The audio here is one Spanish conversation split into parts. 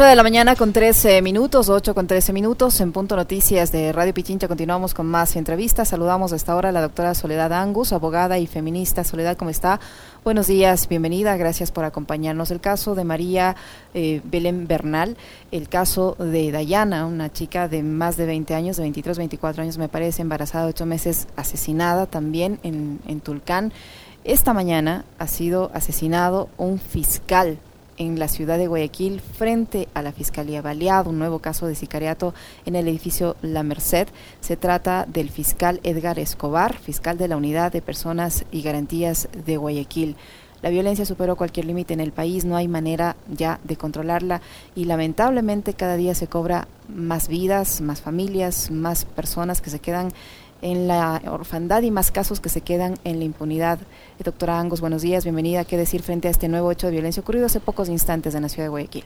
8 de la mañana con 13 minutos, 8 con 13 minutos, en Punto Noticias de Radio Pichincha continuamos con más entrevistas. Saludamos a esta hora a la doctora Soledad Angus, abogada y feminista. Soledad, ¿cómo está? Buenos días, bienvenida, gracias por acompañarnos. El caso de María eh, Belén Bernal, el caso de Dayana, una chica de más de 20 años, de 23, 24 años me parece, embarazada de 8 meses, asesinada también en, en Tulcán. Esta mañana ha sido asesinado un fiscal en la ciudad de Guayaquil frente a la Fiscalía Baleado, un nuevo caso de sicariato en el edificio La Merced. Se trata del fiscal Edgar Escobar, fiscal de la Unidad de Personas y Garantías de Guayaquil. La violencia superó cualquier límite en el país, no hay manera ya de controlarla y lamentablemente cada día se cobra más vidas, más familias, más personas que se quedan en la orfandad y más casos que se quedan en la impunidad. Eh, doctora Angos, buenos días, bienvenida. ¿Qué decir frente a este nuevo hecho de violencia ocurrido hace pocos instantes en la ciudad de Guayaquil?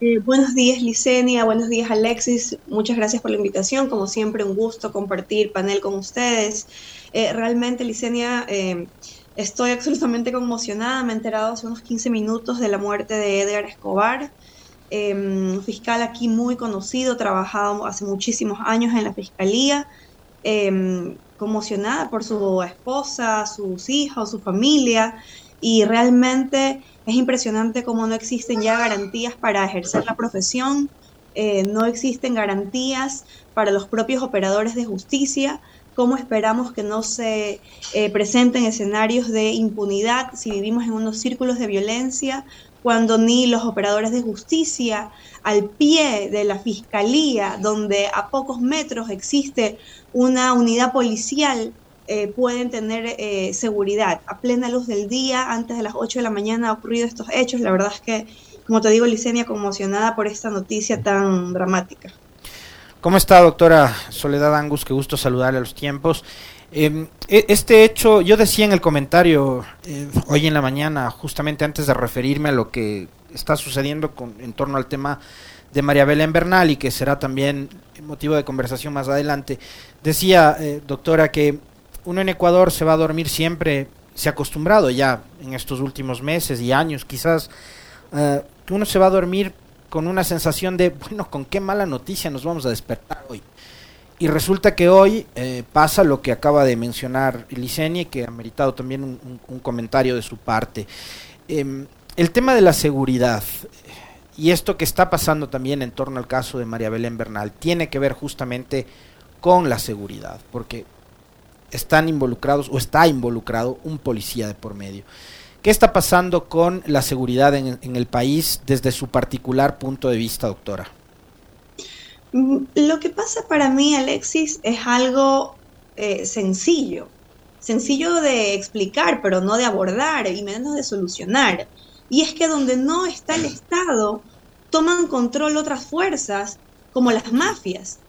Eh, buenos días, Licenia. Buenos días, Alexis. Muchas gracias por la invitación. Como siempre, un gusto compartir panel con ustedes. Eh, realmente, Licenia, estoy absolutamente conmocionada. Me he enterado hace unos 15 minutos de la muerte de Edgar Escobar. fiscal aquí muy conocido, trabajado hace muchísimos años en la fiscalía, eh, conmocionada por su esposa, sus hijos, su familia, y realmente es impresionante cómo no existen ya garantías para ejercer la profesión, eh, no existen garantías para los propios operadores de justicia, cómo esperamos que no se eh, presenten escenarios de impunidad si vivimos en unos círculos de violencia, cuando ni los operadores de justicia al pie de la fiscalía, donde a pocos metros existe una unidad policial, eh, pueden tener eh, seguridad. A plena luz del día, antes de las 8 de la mañana, ha ocurrido estos hechos. La verdad es que, como te digo, Licenia, conmocionada por esta noticia tan dramática. ¿Cómo está, doctora Soledad Angus? Qué gusto saludarle a los tiempos. Em, e, este hecho, yo decía en el comentario eh, hoy en la mañana, justamente antes de referirme a lo que está sucediendo con, en torno al tema de María Belén Bernal y que será también motivo de conversación más adelante, decía, eh, doctora, que uno en Ecuador se va a dormir siempre, se ha acostumbrado ya en estos últimos meses y años quizás, eh, que uno se va a dormir con una sensación de, bueno, con qué mala noticia nos vamos a despertar hoy. Y resulta que hoy eh, pasa lo que acaba de mencionar Licenie, que ha meritado también un, comentario de su parte. Em, el tema de la seguridad y esto que está pasando también en torno al caso de María Belén Bernal tiene que ver justamente con la seguridad, porque están involucrados o está involucrado un policía de por medio. ¿Qué está pasando con la seguridad en el país desde su particular punto de vista, doctora? Lo que pasa para mí, Alexis, es algo eh, sencillo, sencillo de explicar, pero no de abordar y menos de solucionar. Y es que donde no está el Estado, toman control otras fuerzas, como las mafias.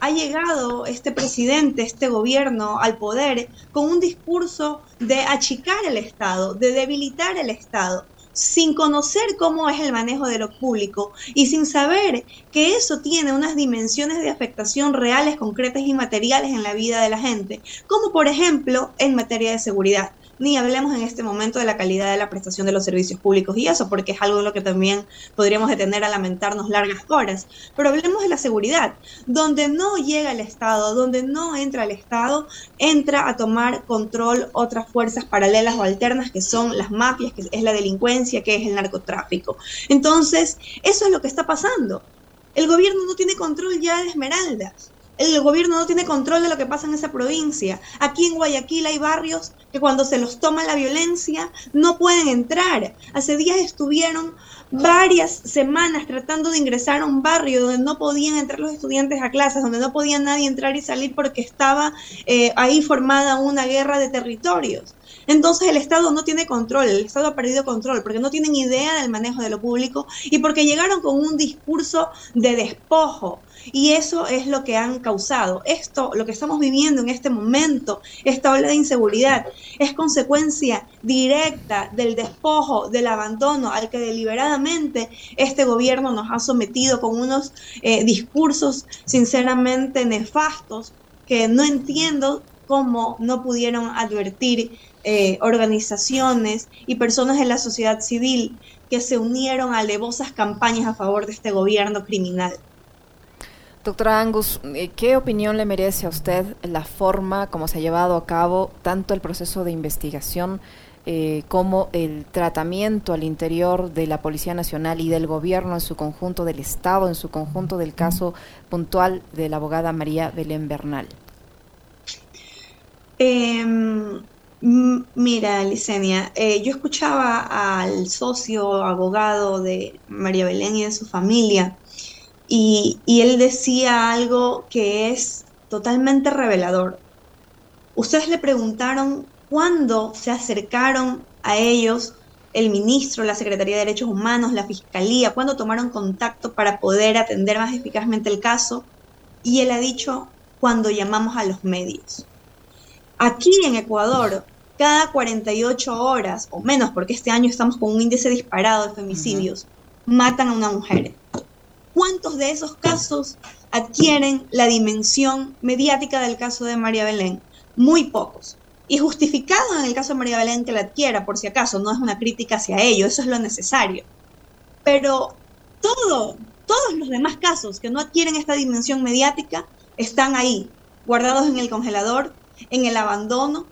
Ha llegado este presidente, este gobierno al poder con un discurso de achicar el Estado, de debilitar el Estado, sin conocer cómo es el manejo de lo público y sin saber que eso tiene unas dimensiones de afectación reales, concretas y materiales en la vida de la gente, como por ejemplo en materia de seguridad ni hablemos en este momento de la calidad de la prestación de los servicios públicos y eso, porque es algo en lo que también podríamos detener a lamentarnos largas horas. Pero hablemos de la seguridad, donde no llega el Estado, donde no entra el Estado, entra a tomar control otras fuerzas paralelas o alternas que son las mafias, que es la delincuencia, que es el narcotráfico. Entonces, eso es lo que está pasando. El gobierno no tiene control ya de Esmeraldas el gobierno no tiene control de lo que pasa en esa provincia. Aquí en Guayaquil hay barrios que cuando se los toma la violencia no pueden entrar. Hace días estuvieron varias semanas tratando de ingresar a un barrio donde no podían entrar los estudiantes a clases, donde no podía nadie entrar y salir porque estaba eh, ahí formada una guerra de territorios. Entonces el Estado no tiene control, el Estado ha perdido control porque no tienen idea del manejo de lo público y porque llegaron con un discurso de despojo. Y eso es lo que han causado. Esto, lo que estamos viviendo en este momento, esta ola de inseguridad, es consecuencia directa del despojo, del abandono al que deliberadamente este gobierno nos ha sometido con unos eh, discursos sinceramente nefastos que no entiendo cómo no pudieron advertir eh, organizaciones y personas de la sociedad civil que se unieron a alevosas campañas a favor de este gobierno criminal. Doctora Angus, eh, ¿qué opinión le merece a usted la forma como se ha llevado a cabo tanto el proceso de investigación eh, como el tratamiento al interior de la Policía Nacional y del gobierno en su conjunto, del Estado en su conjunto, del caso puntual de la abogada María Belén Bernal? Em, mira, Licenia, eh, yo escuchaba al socio abogado de María Belén y de su familia y, él decía algo que es totalmente revelador. Ustedes le preguntaron cuándo se acercaron a ellos el ministro, la Secretaría de Derechos Humanos, la Fiscalía, cuándo tomaron contacto para poder atender más eficazmente el caso. Y él ha dicho, cuando llamamos a los medios. Aquí en Ecuador, cada 48 horas o menos, porque este año estamos con un índice disparado de femicidios, matan a una mujer. ¿Cuántos de esos casos adquieren la dimensión mediática del caso de María Belén? Muy pocos. Y justificado en el caso de María Belén que la adquiera, por si acaso, no es una crítica hacia ello, eso es lo necesario. Pero todo, todos los demás casos que no adquieren esta dimensión mediática están ahí, guardados en el congelador, en el abandono,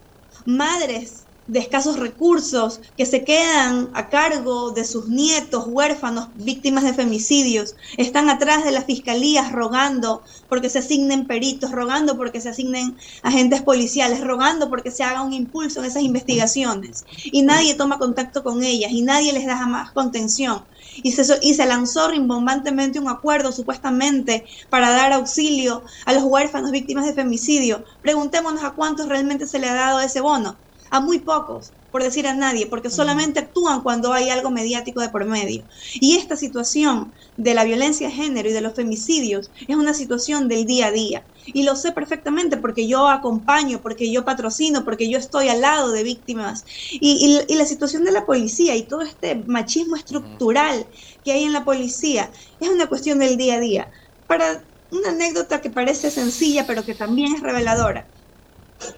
madres de escasos recursos que se quedan a cargo de sus nietos huérfanos víctimas de femicidios, están atrás de las fiscalías rogando porque se asignen peritos, rogando porque se asignen agentes policiales, rogando porque se haga un impulso en esas investigaciones y nadie toma contacto con ellas y nadie les da jamás contención. Y se, y se lanzó rimbombantemente un acuerdo supuestamente para dar auxilio a los huérfanos víctimas de femicidio. Preguntémonos a cuántos realmente se le ha dado ese bono a muy pocos, por decir a nadie, porque solamente actúan cuando hay algo mediático de por medio. Y esta situación de la violencia de género y de los femicidios es una situación del día a día. Y lo sé perfectamente porque yo acompaño, porque yo patrocino, porque yo estoy al lado de víctimas. Y, y la situación de la policía y todo este machismo estructural que hay en la policía es una cuestión del día a día. Para una anécdota que parece sencilla, pero que también es reveladora.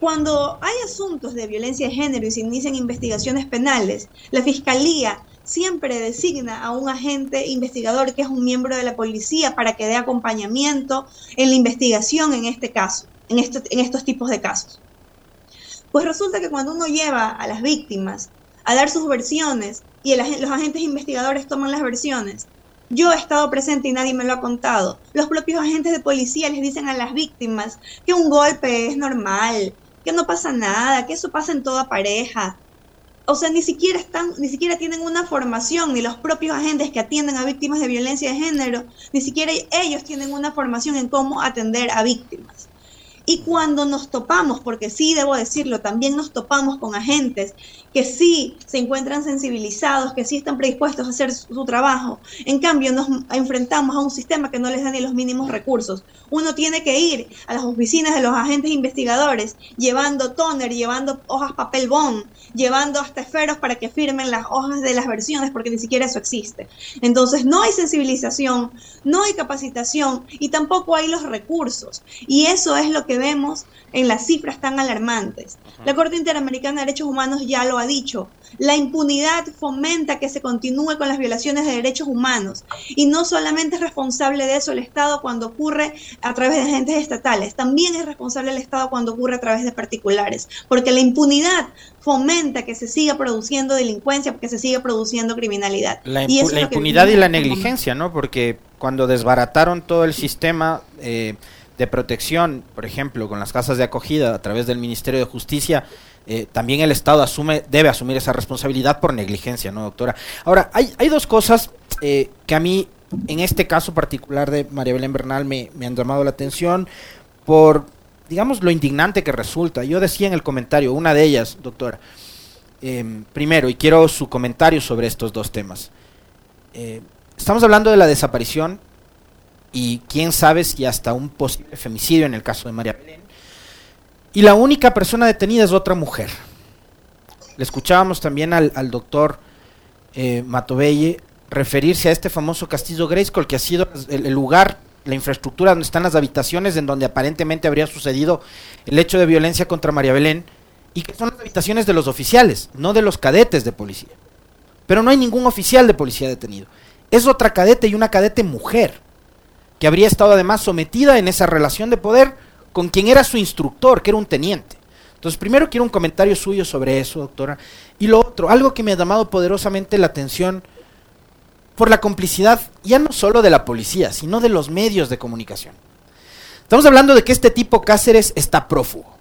Cuando hay asuntos de violencia de género y se inician investigaciones penales, la Fiscalía siempre designa a un agente investigador que es un miembro de la policía para que dé acompañamiento en la investigación en este caso, en, en estos tipos de casos. Pues resulta que cuando uno lleva a las víctimas a dar sus versiones y los agentes investigadores toman las versiones, yo he estado presente y nadie me lo ha contado. Los propios agentes de policía les dicen a las víctimas que un golpe es normal, que no pasa nada, que eso pasa en toda pareja. O sea, ni siquiera están, ni siquiera tienen una formación, ni los propios agentes que atienden a víctimas de violencia de género, ni siquiera ellos tienen una formación en cómo atender a víctimas. Y cuando nos topamos, porque sí debo decirlo, también nos topamos con agentes que sí se encuentran sensibilizados, que sí están predispuestos a hacer su, trabajo. En cambio, nos enfrentamos a un sistema que no les da ni los mínimos recursos. Uno tiene que ir a las oficinas de los agentes investigadores llevando toner, llevando hojas papel bond, llevando hasta esferos para que firmen las hojas de las versiones, porque ni siquiera eso existe. Entonces, no hay sensibilización, no hay capacitación y tampoco hay los recursos. Y eso es lo que vemos en las cifras tan alarmantes. La Corte Interamericana de Derechos Humanos ya lo ha dicho. La impunidad fomenta que se continúe con las violaciones de derechos humanos. Y no solamente es responsable de eso el Estado cuando ocurre a través de agentes estatales, también es responsable el Estado cuando ocurre a través de particulares. Porque la impunidad fomenta que se siga produciendo delincuencia, que se siga produciendo criminalidad. La, impunidad y la negligencia, ¿no? Porque cuando desbarataron todo el sistema... Eh, de protección, por ejemplo, con las casas de acogida a través del Ministerio de Justicia, eh, también el Estado asume, debe asumir esa responsabilidad por negligencia, ¿no, doctora? Ahora, hay, hay dos cosas eh, que a mí, en este caso particular de María Belén Bernal, me, han llamado la atención por, digamos, lo indignante que resulta. Yo decía en el comentario, una de ellas, doctora, em, primero, y quiero su comentario sobre estos dos temas. Eh, estamos hablando de la desaparición y quién sabe si hasta un posible femicidio en el caso de María Belén. Y la única persona detenida es otra mujer. Le escuchábamos también al, doctor eh, Matovelle referirse a este famoso castillo Grayskull, que ha sido el, lugar, la infraestructura donde están las habitaciones, en donde aparentemente habría sucedido el hecho de violencia contra María Belén, y que son las habitaciones de los oficiales, no de los cadetes de policía. pero no hay ningún oficial de policía detenido. Es otra cadete y una cadete mujer, que habría estado además sometida en esa relación de poder con quien era su instructor, que era un teniente. Entonces, primero quiero un comentario suyo sobre eso, doctora. Y lo otro, algo que me ha llamado poderosamente la atención por la complicidad, ya no solo de la policía, sino de los medios de comunicación. Estamos hablando de que este tipo Cáceres está prófugo.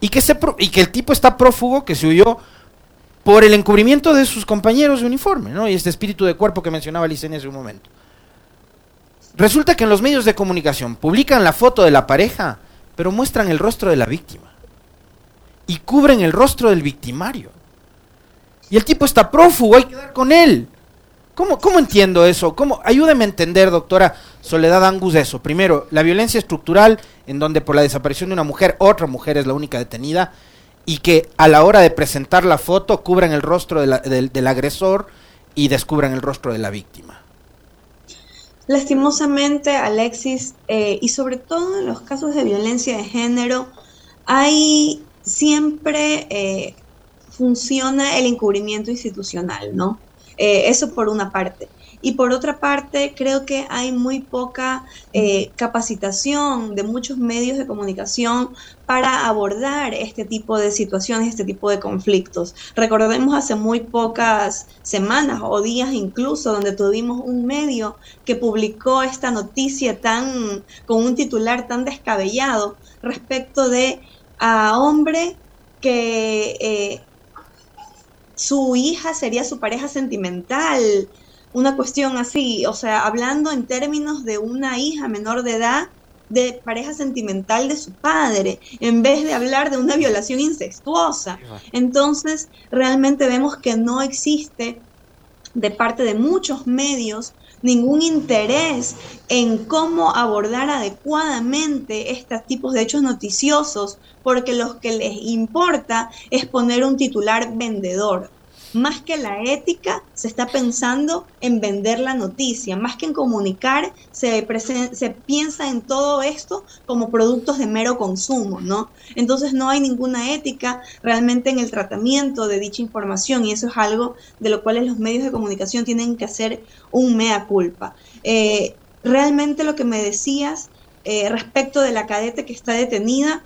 Y que, el tipo está prófugo, que se huyó por el encubrimiento de sus compañeros de uniforme, ¿no? Y este espíritu de cuerpo que mencionaba Licenia hace un momento. Resulta que en los medios de comunicación publican la foto de la pareja, pero muestran el rostro de la víctima. Y cubren el rostro del victimario. Y el tipo está prófugo, hay que dar con él. ¿Cómo, ¿Cómo, entiendo eso? ¿Cómo? Ayúdeme a entender, doctora Soledad Angus, eso. Primero, la violencia estructural, en donde por la desaparición de una mujer, otra mujer es la única detenida, y que a la hora de presentar la foto cubran el rostro del, agresor y descubran el rostro de la víctima. Lastimosamente, Alexis, eh, y sobre todo en los casos de violencia de género, hay siempre eh, funciona el encubrimiento institucional, ¿no? Eh, eso por una parte. Y por otra parte, creo que hay muy poca eh, capacitación de muchos medios de comunicación para abordar este tipo de situaciones, este tipo de conflictos. Recordemos hace muy pocas semanas o días incluso donde tuvimos un medio que publicó esta noticia tan con un titular tan descabellado respecto de a hombre que eh, su hija sería su pareja sentimental, una cuestión así, o sea, hablando en términos de una hija menor de edad de pareja sentimental de su padre, en vez de hablar de una violación incestuosa. Entonces, realmente vemos que no existe de parte de muchos medios ningún interés en cómo abordar adecuadamente estos tipos de hechos noticiosos, porque lo que les importa es poner un titular vendedor más que la ética, se está pensando en vender la noticia, más que en comunicar, se, se piensa en todo esto como productos de mero consumo, ¿no? Entonces no hay ninguna ética realmente en el tratamiento de dicha información y eso es algo de lo cual los medios de comunicación tienen que hacer un mea culpa. Eh, realmente lo que me decías eh, respecto de la cadete que está detenida,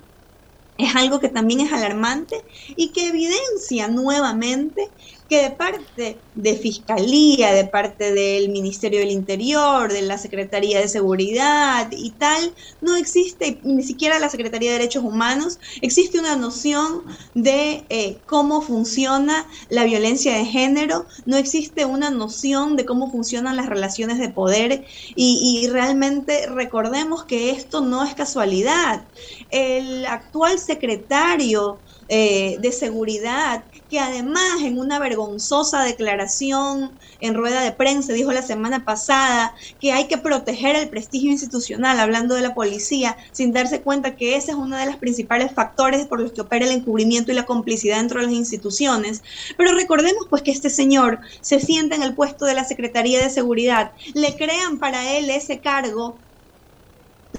es algo que también es alarmante y que evidencia nuevamente que de parte de Fiscalía, de parte del Ministerio del Interior, de la Secretaría de Seguridad y tal, no existe, ni siquiera la Secretaría de Derechos Humanos, existe una noción de eh, cómo funciona la violencia de género, no existe una noción de cómo funcionan las relaciones de poder y, y realmente recordemos que esto no es casualidad. El actual secretario eh, de seguridad, que además en una vergonzosa declaración en rueda de prensa dijo la semana pasada que hay que proteger el prestigio institucional, hablando de la policía, sin darse cuenta que ese es uno de los principales factores por los que opera el encubrimiento y la complicidad dentro de las instituciones. Pero recordemos pues que este señor se sienta en el puesto de la Secretaría de Seguridad, le crean para él ese cargo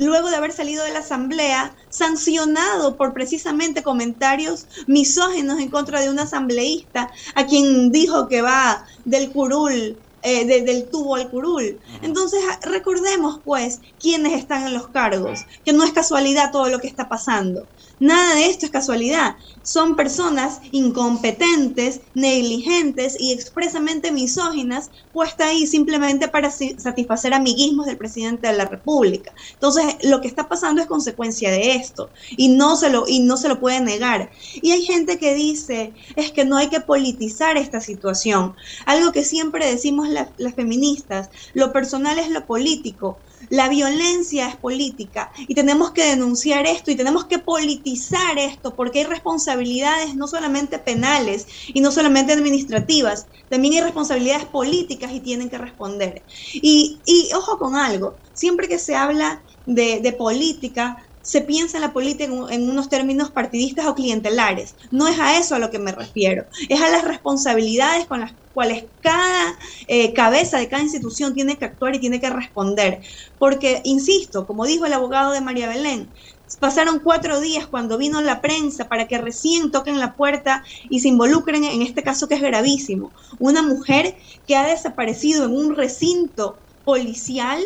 luego de haber salido de la asamblea, sancionado por precisamente comentarios misógenos en contra de un asambleísta a quien dijo que va del curul eh, del tubo al curul. Entonces, recordemos pues quiénes están en los cargos, que no es casualidad todo lo que está pasando. Nada de esto es casualidad. Son personas incompetentes, negligentes y expresamente misóginas puestas ahí simplemente para satisfacer amiguismos del presidente de la República. Entonces, lo que está pasando es consecuencia de esto y no se lo, y no se lo puede negar. Y hay gente que dice, es que no hay que politizar esta situación. Algo que siempre decimos las feministas, lo personal es lo político. La violencia es política y tenemos que denunciar esto y tenemos que politizar esto porque hay responsabilidades no solamente penales y no solamente administrativas, también hay responsabilidades políticas y tienen que responder. Y, ojo con algo, siempre que se habla de, de política, se piensa en la política en, unos términos partidistas o clientelares. No es a eso a lo que me refiero, es a las responsabilidades con las cuales cada eh, cabeza de cada institución tiene que actuar y tiene que responder. Porque, insisto, como dijo el abogado de María Belén, pasaron cuatro días cuando vino la prensa para que recién toquen la puerta y se involucren en este caso que es gravísimo. Una mujer que ha desaparecido en un recinto policial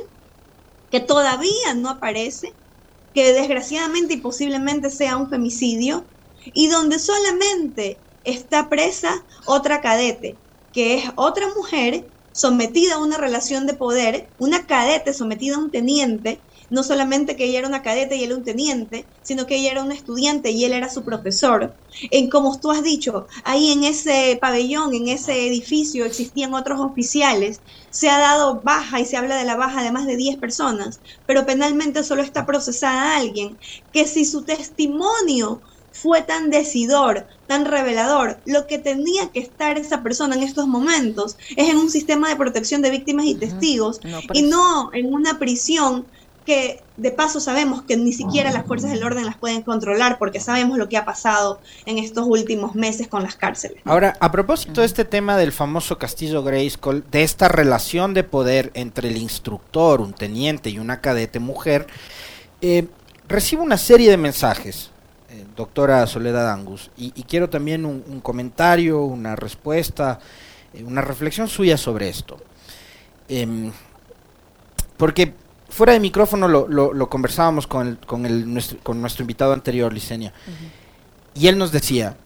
que todavía no aparece, que desgraciadamente y posiblemente sea un femicidio, y donde solamente está presa otra cadete, que es otra mujer sometida a una relación de poder, una cadete sometida a un teniente, no solamente que ella era una cadete y él un teniente, sino que ella era una estudiante y él era su profesor. En como tú has dicho, ahí en ese pabellón, en ese edificio existían otros oficiales, se ha dado baja y se habla de la baja de más de 10 personas, pero penalmente solo está procesada alguien que si su testimonio fue tan decidor, tan revelador. Lo que tenía que estar esa persona en estos momentos es en un sistema de protección de víctimas y testigos y no en una prisión que de paso sabemos que ni siquiera las fuerzas del orden las pueden controlar porque sabemos lo que ha pasado en estos últimos meses con las cárceles. Ahora, a propósito de este tema del famoso Castillo Grayskull, de esta relación de poder entre el instructor, un teniente y una cadete mujer, eh, recibo una serie de mensajes, eh, doctora Soledad Angus, y, quiero también un, comentario, una respuesta, eh, una reflexión suya sobre esto. Em, porque fuera de micrófono lo, lo, conversábamos con, el, con, el, nuestro, con nuestro invitado anterior, Licenia. Y él nos decía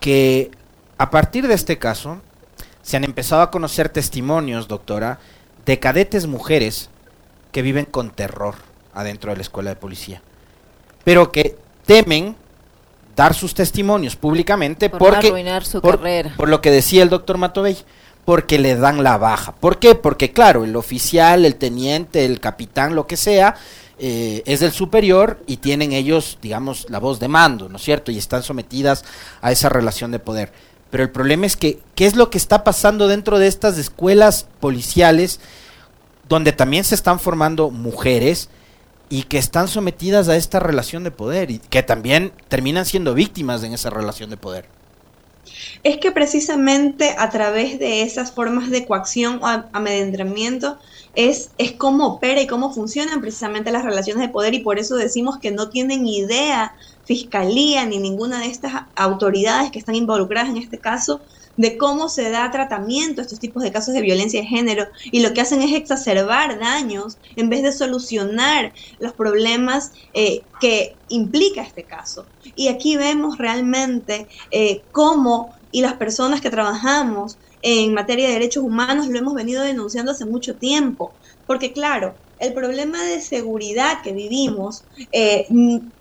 que a partir de este caso se han empezado a conocer testimonios, doctora, de cadetes mujeres que viven con terror adentro de la escuela de policía. Pero que temen dar sus testimonios públicamente por porque arruinar su carrera. por lo que decía el doctor Matovey porque le dan la baja. ¿Por qué? Porque claro, el oficial, el teniente, el capitán, lo que sea, eh, es el superior y tienen ellos, digamos, la voz de mando, ¿no es cierto? Y están sometidas a esa relación de poder. Pero el problema es que, ¿qué es lo que está pasando dentro de estas escuelas policiales donde también se están formando mujeres y que están sometidas a esta relación de poder y que también terminan siendo víctimas en esa relación de poder? Es que precisamente a través de esas formas de coacción o amedrentamiento es, es cómo opera y cómo funcionan precisamente las relaciones de poder y por eso decimos que no tienen idea fiscalía ni ninguna de estas autoridades que están involucradas en este caso de cómo se da tratamiento a estos tipos de casos de violencia de género y lo que hacen es exacerbar daños en vez de solucionar los problemas eh, que implica este caso. Y aquí vemos realmente eh, cómo y las personas que trabajamos en materia de derechos humanos lo hemos venido denunciando hace mucho tiempo. Porque claro, el problema de seguridad que vivimos eh,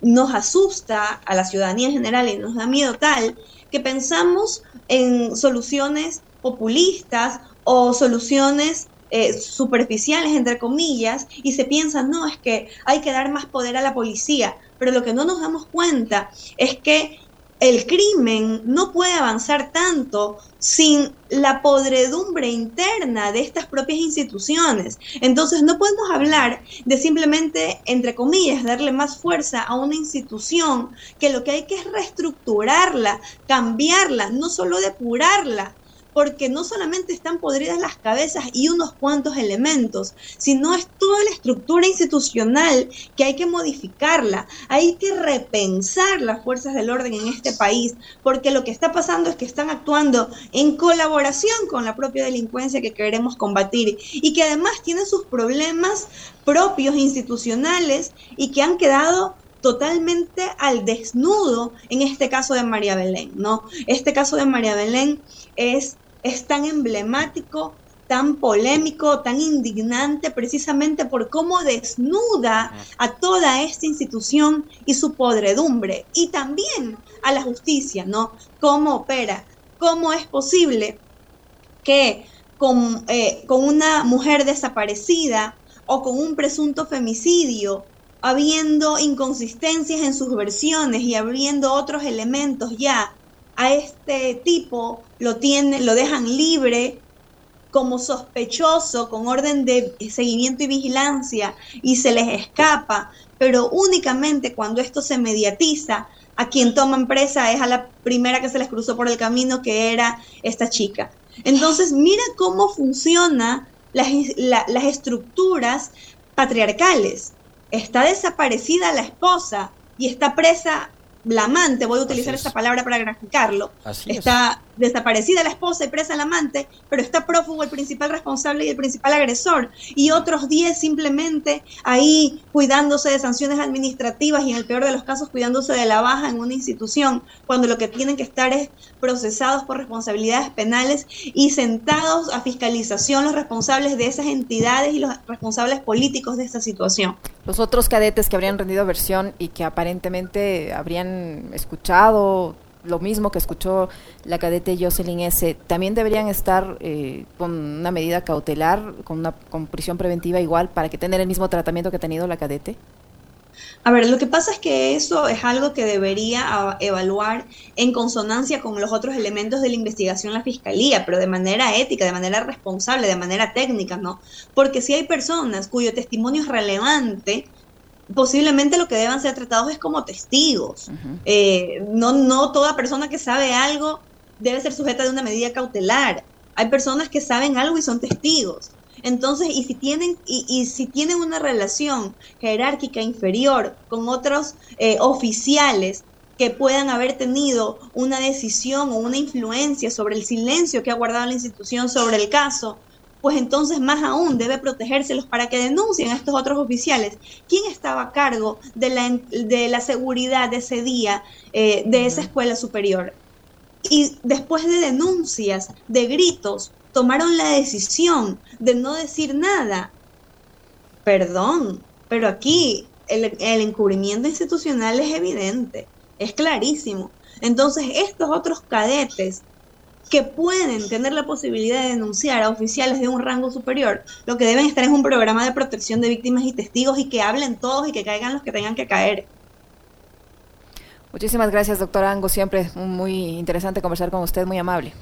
nos asusta a la ciudadanía en general y nos da miedo tal que pensamos en soluciones populistas o soluciones eh, superficiales, entre comillas, y se piensa, no, es que hay que dar más poder a la policía, pero lo que no nos damos cuenta es que el crimen no puede avanzar tanto sin la podredumbre interna de estas propias instituciones. Entonces no podemos hablar de simplemente, entre comillas, darle más fuerza a una institución que lo que hay que es reestructurarla, cambiarla, no solo depurarla, porque no solamente están podridas las cabezas y unos cuantos elementos, sino es toda la estructura institucional que hay que modificarla, hay que repensar las fuerzas del orden en este país, porque lo que está pasando es que están actuando en colaboración con la propia delincuencia que queremos combatir y que además tienen sus problemas propios institucionales y que han quedado totalmente al desnudo en este caso de María Belén, ¿no? Este caso de María Belén es es tan emblemático, tan polémico, tan indignante, precisamente por cómo desnuda a toda esta institución y su podredumbre, y también a la justicia, ¿no? ¿Cómo opera? ¿Cómo es posible que con, eh, con una mujer desaparecida o con un presunto femicidio, habiendo inconsistencias en sus versiones y habiendo otros elementos ya a este tipo lo tienen, lo dejan libre como sospechoso con orden de seguimiento y vigilancia y se les escapa, pero únicamente cuando esto se mediatiza, a quien toman presa es a la primera que se les cruzó por el camino, que era esta chica. Entonces, mira cómo funcionan las, las estructuras patriarcales. Está desaparecida la esposa y está presa la amante, voy a utilizar esta palabra para graficarlo, está desaparecida la esposa y presa el amante, pero está prófugo el principal responsable y el principal agresor, y otros 10 simplemente ahí cuidándose de sanciones administrativas y en el peor de los casos cuidándose de la baja en una institución, cuando lo que tienen que estar es procesados por responsabilidades penales y sentados a fiscalización los responsables de esas entidades y los responsables políticos de esta situación. Los otros cadetes que habrían rendido versión y que aparentemente habrían escuchado lo mismo que escuchó la cadete Jocelyn S., también deberían estar eh, con una medida cautelar, con una con prisión preventiva igual, para que tener el mismo tratamiento que ha tenido la cadete? A ver, lo que pasa es que eso es algo que debería evaluar en consonancia con los otros elementos de la investigación la fiscalía, pero de manera ética, de manera responsable, de manera técnica, ¿no? Porque si hay personas cuyo testimonio es relevante, posiblemente lo que deban ser tratados es como testigos. Eh, no, no toda persona que sabe algo debe ser sujeta de una medida cautelar. Hay personas que saben algo y son testigos. Entonces, y si tienen, y, si tienen una relación jerárquica inferior con otros eh, oficiales que puedan haber tenido una decisión o una influencia sobre el silencio que ha guardado la institución sobre el caso, pues entonces más aún debe protegérselos para que denuncien a estos otros oficiales. ¿Quién estaba a cargo de la, de la seguridad de ese día eh, de esa escuela superior? Y después de denuncias, de gritos, tomaron la decisión de no decir nada. Perdón, pero aquí el, el encubrimiento institucional es evidente, es clarísimo. Entonces, estos otros cadetes que pueden tener la posibilidad de denunciar a oficiales de un rango superior, lo que deben estar es un programa de protección de víctimas y testigos y que hablen todos y que caigan los que tengan que caer. Muchísimas gracias, doctora Ango. Siempre muy interesante conversar con usted, muy amable.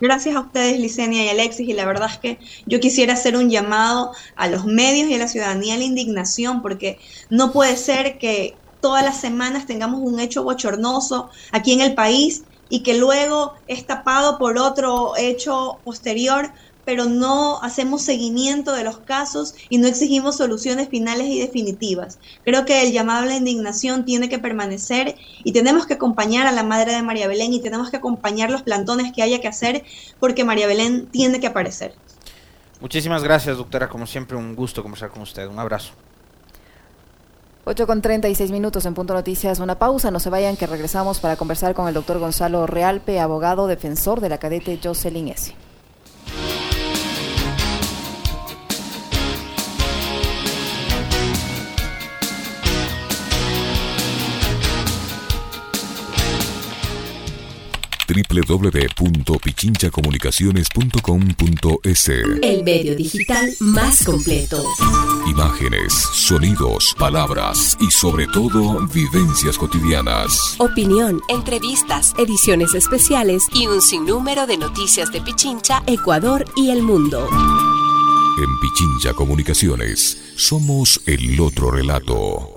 Gracias a ustedes, Licenia y Alexis, y la verdad es que yo quisiera hacer un llamado a los medios y a la ciudadanía a la indignación, porque no puede ser que todas las semanas tengamos un hecho bochornoso aquí en el país y que luego es tapado por otro hecho posterior, pero no hacemos seguimiento de los casos y no exigimos soluciones finales y definitivas. Creo que el llamado a la indignación tiene que permanecer y tenemos que acompañar a la madre de María Belén y tenemos que acompañar los plantones que haya que hacer porque María Belén tiene que aparecer. Muchísimas gracias, doctora. Como siempre, un gusto conversar con usted. Un abrazo. 8 con 36 minutos en Punto Noticias. Una pausa, no se vayan que regresamos para conversar con el doctor Gonzalo Realpe, abogado defensor de la cadete Jocelyn S. www.pichinchacomunicaciones.com.es El medio digital más completo. Imágenes, sonidos, palabras y sobre todo vivencias cotidianas. Opinión, entrevistas, ediciones especiales y un sinnúmero de noticias de Pichincha, Ecuador y el mundo. En Pichincha Comunicaciones somos el otro relato.